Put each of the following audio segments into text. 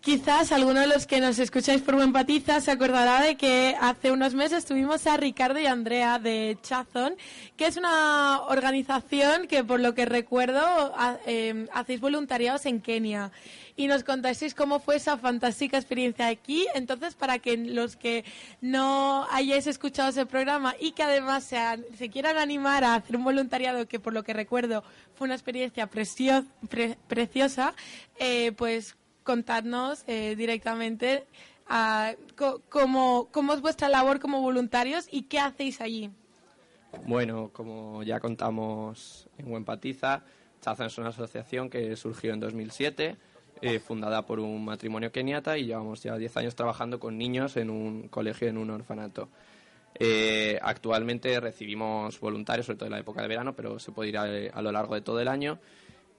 Quizás alguno de los que nos escucháis por Empatiza se acordará de que hace unos meses tuvimos a Ricardo y Andrea de Chazón, que es una organización que, por lo que recuerdo, em, hacéis voluntariados en Kenia. Y nos contasteis cómo fue esa fantástica experiencia aquí. Entonces, para que los que no hayáis escuchado ese programa y que además se quieran animar a hacer un voluntariado, que por lo que recuerdo fue una experiencia preciosa, eh, pues contarnos eh, directamente a, cómo, cómo es vuestra labor como voluntarios y qué hacéis allí. Bueno, como ya contamos en Huempatiza, Chazan es una asociación que surgió en 2007, eh, fundada por un matrimonio keniata y llevamos ya 10 años trabajando con niños en un colegio, en un orfanato. Eh, actualmente recibimos voluntarios, sobre todo en la época de verano, pero se puede ir a lo largo de todo el año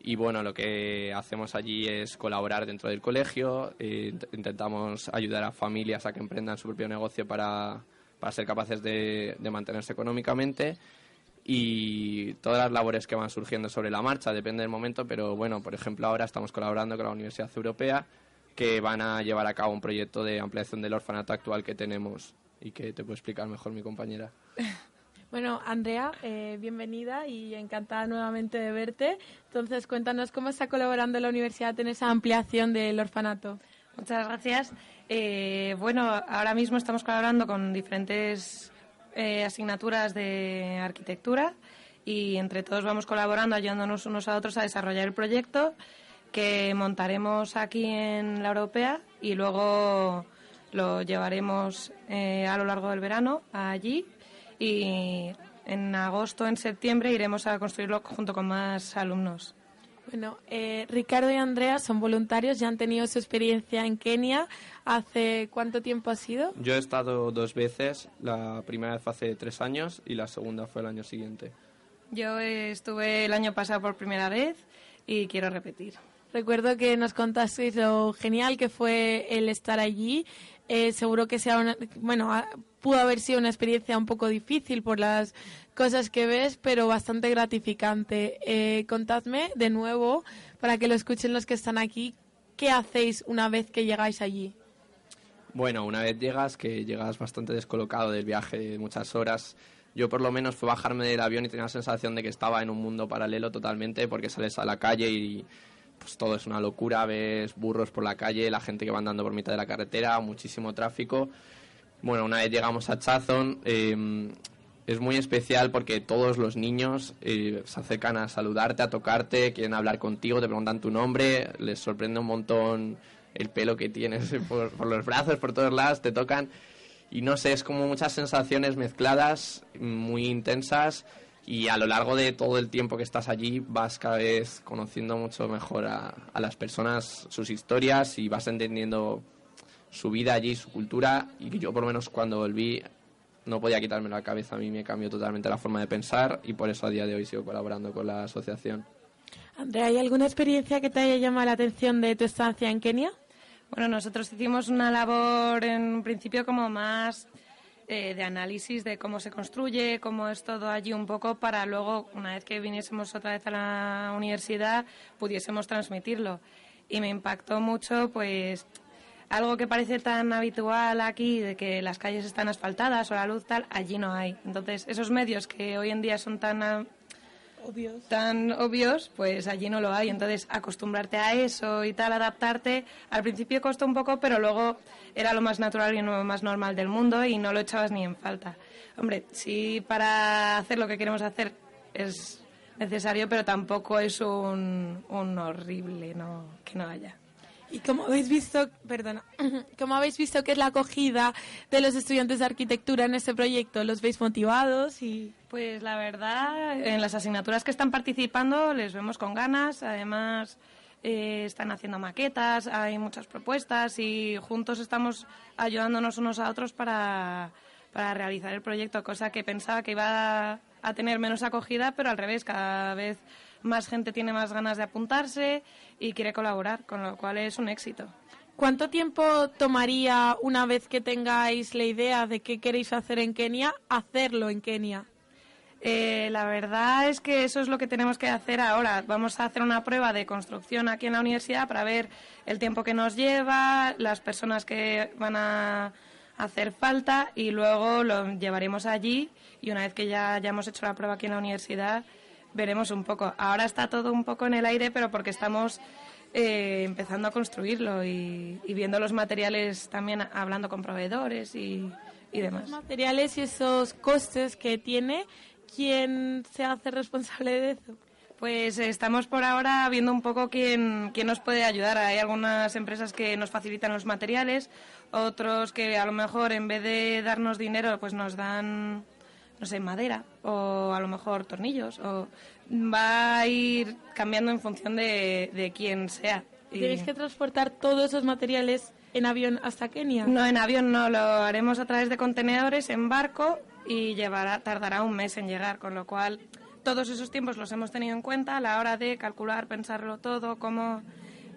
y bueno, lo que hacemos allí es colaborar dentro del colegio, eh, intentamos ayudar a familias a que emprendan su propio negocio para, para ser capaces de, mantenerse económicamente y todas las labores que van surgiendo sobre la marcha, depende del momento, pero bueno, por ejemplo, ahora estamos colaborando con la Universidad Europea que van a llevar a cabo un proyecto de ampliación del orfanato actual que tenemos y que te puede explicar mejor mi compañera. Bueno, Andrea, eh, bienvenida y encantada nuevamente de verte. Entonces, cuéntanos cómo está colaborando la universidad en esa ampliación del orfanato. Muchas gracias. Eh, bueno, ahora mismo estamos colaborando con diferentes eh, asignaturas de arquitectura y entre todos vamos colaborando, ayudándonos unos a otros a desarrollar el proyecto que montaremos aquí en la Europea y luego lo llevaremos a lo largo del verano allí y en agosto, en septiembre, iremos a construirlo junto con más alumnos. Bueno, eh, Ricardo y Andrea son voluntarios, ya han tenido su experiencia en Kenia. ¿Hace cuánto tiempo ha sido? Yo he estado dos veces, la primera vez fue hace tres años y la segunda fue el año siguiente. Yo estuve el año pasado por primera vez y quiero repetir. Recuerdo que nos contasteis lo genial que fue el estar allí. Eh, seguro que sea una, bueno, pudo haber sido una experiencia un poco difícil por las cosas que ves, pero bastante gratificante. Eh, contadme de nuevo, para que lo escuchen los que están aquí, ¿qué hacéis una vez que llegáis allí? Bueno, una vez llegas, que llegas bastante descolocado del viaje de muchas horas. Yo por lo menos fue bajarme del avión y tenía la sensación de que estaba en un mundo paralelo totalmente porque sales a la calle y pues todo es una locura, ves burros por la calle, la gente que va andando por mitad de la carretera, muchísimo tráfico bueno, una vez llegamos a Chazón, em, es muy especial porque todos los niños eh, se acercan a saludarte, a tocarte, quieren hablar contigo, te preguntan tu nombre, les sorprende un montón el pelo que tienes por, los brazos, por todos lados, te tocan. Y no sé, es como muchas sensaciones mezcladas, muy intensas, y a lo largo de todo el tiempo que estás allí vas cada vez conociendo mucho mejor a, a las personas, sus historias, y vas entendiendo su vida allí, su cultura, y yo por lo menos cuando volví no podía quitarme la cabeza, a mí me cambió totalmente la forma de pensar y por eso a día de hoy sigo colaborando con la asociación. Andrea, ¿hay alguna experiencia que te haya llamado la atención de tu estancia en Kenia? Bueno, nosotros hicimos una labor en principio como más eh, de análisis de cómo se construye, cómo es todo allí un poco para luego, una vez que viniésemos otra vez a la universidad, pudiésemos transmitirlo. Y me impactó mucho, pues, algo que parece tan habitual aquí, de que las calles están asfaltadas o la luz tal, allí no hay. Entonces, esos medios que hoy en día son tan tan obvios pues allí no lo hay. Entonces, acostumbrarte a eso y tal, adaptarte, al principio costó un poco, pero luego era lo más natural y lo más normal del mundo y no lo echabas ni en falta. Hombre, sí, para hacer lo que queremos hacer es necesario, pero tampoco es un, un horrible no, que no haya. Y como habéis visto, perdona, como habéis visto que es la acogida de los estudiantes de arquitectura en este proyecto, ¿los veis motivados y pues la verdad en las asignaturas que están participando les vemos con ganas, además eh, están haciendo maquetas, hay muchas propuestas y juntos estamos ayudándonos unos a otros para, para realizar el proyecto, cosa que pensaba que iba a tener menos acogida, pero al revés, cada vez más gente tiene más ganas de apuntarse y quiere colaborar, con lo cual es un éxito. ¿Cuánto tiempo tomaría una vez que tengáis la idea de qué queréis hacer en Kenia, hacerlo en Kenia? Eh, la verdad es que eso es lo que tenemos que hacer ahora. Vamos a hacer una prueba de construcción aquí en la universidad para ver el tiempo que nos lleva, las personas que van a hacer falta y luego lo llevaremos allí y una vez que ya hayamos hecho la prueba aquí en la universidad veremos un poco. Ahora está todo un poco en el aire, pero porque estamos eh, empezando a construirlo y, viendo los materiales también hablando con proveedores y, y demás. Los materiales y esos costes que tiene, ¿quién se hace responsable de eso? Pues estamos por ahora viendo un poco quién, quién nos puede ayudar. Hay algunas empresas que nos facilitan los materiales, otros que a lo mejor en vez de darnos dinero pues nos dan no sé, madera o a lo mejor tornillos o va a ir cambiando en función de, de quién sea. ¿Tenéis que transportar todos esos materiales en avión hasta Kenia? No, en avión no, lo haremos a través de contenedores en barco y llevará, tardará un mes en llegar, con lo cual todos esos tiempos los hemos tenido en cuenta a la hora de calcular, pensarlo todo, cómo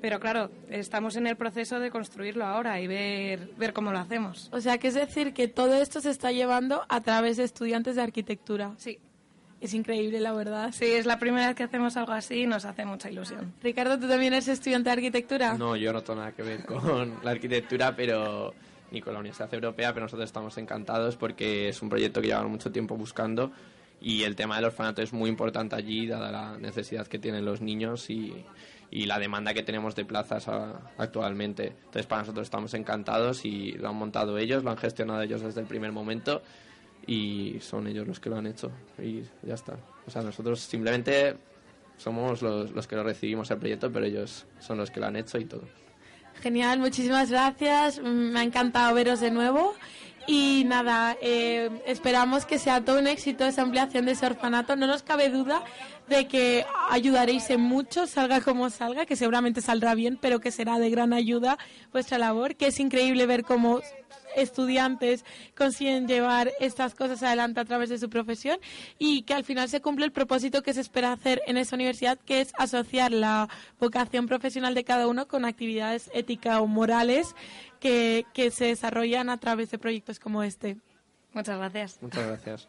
pero claro, estamos en el proceso de construirlo ahora y ver, ver cómo lo hacemos. O sea, que es decir que todo esto se está llevando a través de estudiantes de arquitectura. Sí. Es increíble, la verdad. Sí, es la primera vez que hacemos algo así y nos hace mucha ilusión. Ricardo, ¿tú también eres estudiante de arquitectura? No, yo no tengo nada que ver con la arquitectura, pero ni con la Universidad Europea, pero nosotros estamos encantados porque es un proyecto que llevamos mucho tiempo buscando y el tema del orfanato es muy importante allí, dada la necesidad que tienen los niños y, y la demanda que tenemos de plazas actualmente. Entonces, para nosotros estamos encantados y lo han montado ellos, lo han gestionado ellos desde el primer momento y son ellos los que lo han hecho y ya está. O sea, nosotros simplemente somos los, los que lo recibimos el proyecto, pero ellos son los que lo han hecho y todo. Genial, muchísimas gracias. Me ha encantado veros de nuevo. Y nada, eh, esperamos que sea todo un éxito esa ampliación de ese orfanato. No nos cabe duda de que ayudaréis en mucho, salga como salga, que seguramente saldrá bien, pero que será de gran ayuda vuestra labor, que es increíble ver cómo estudiantes consiguen llevar estas cosas adelante a través de su profesión y que al final se cumple el propósito que se espera hacer en esa universidad, que es asociar la vocación profesional de cada uno con actividades éticas o morales que, que se desarrollan a través de proyectos como este. Muchas gracias. Muchas gracias.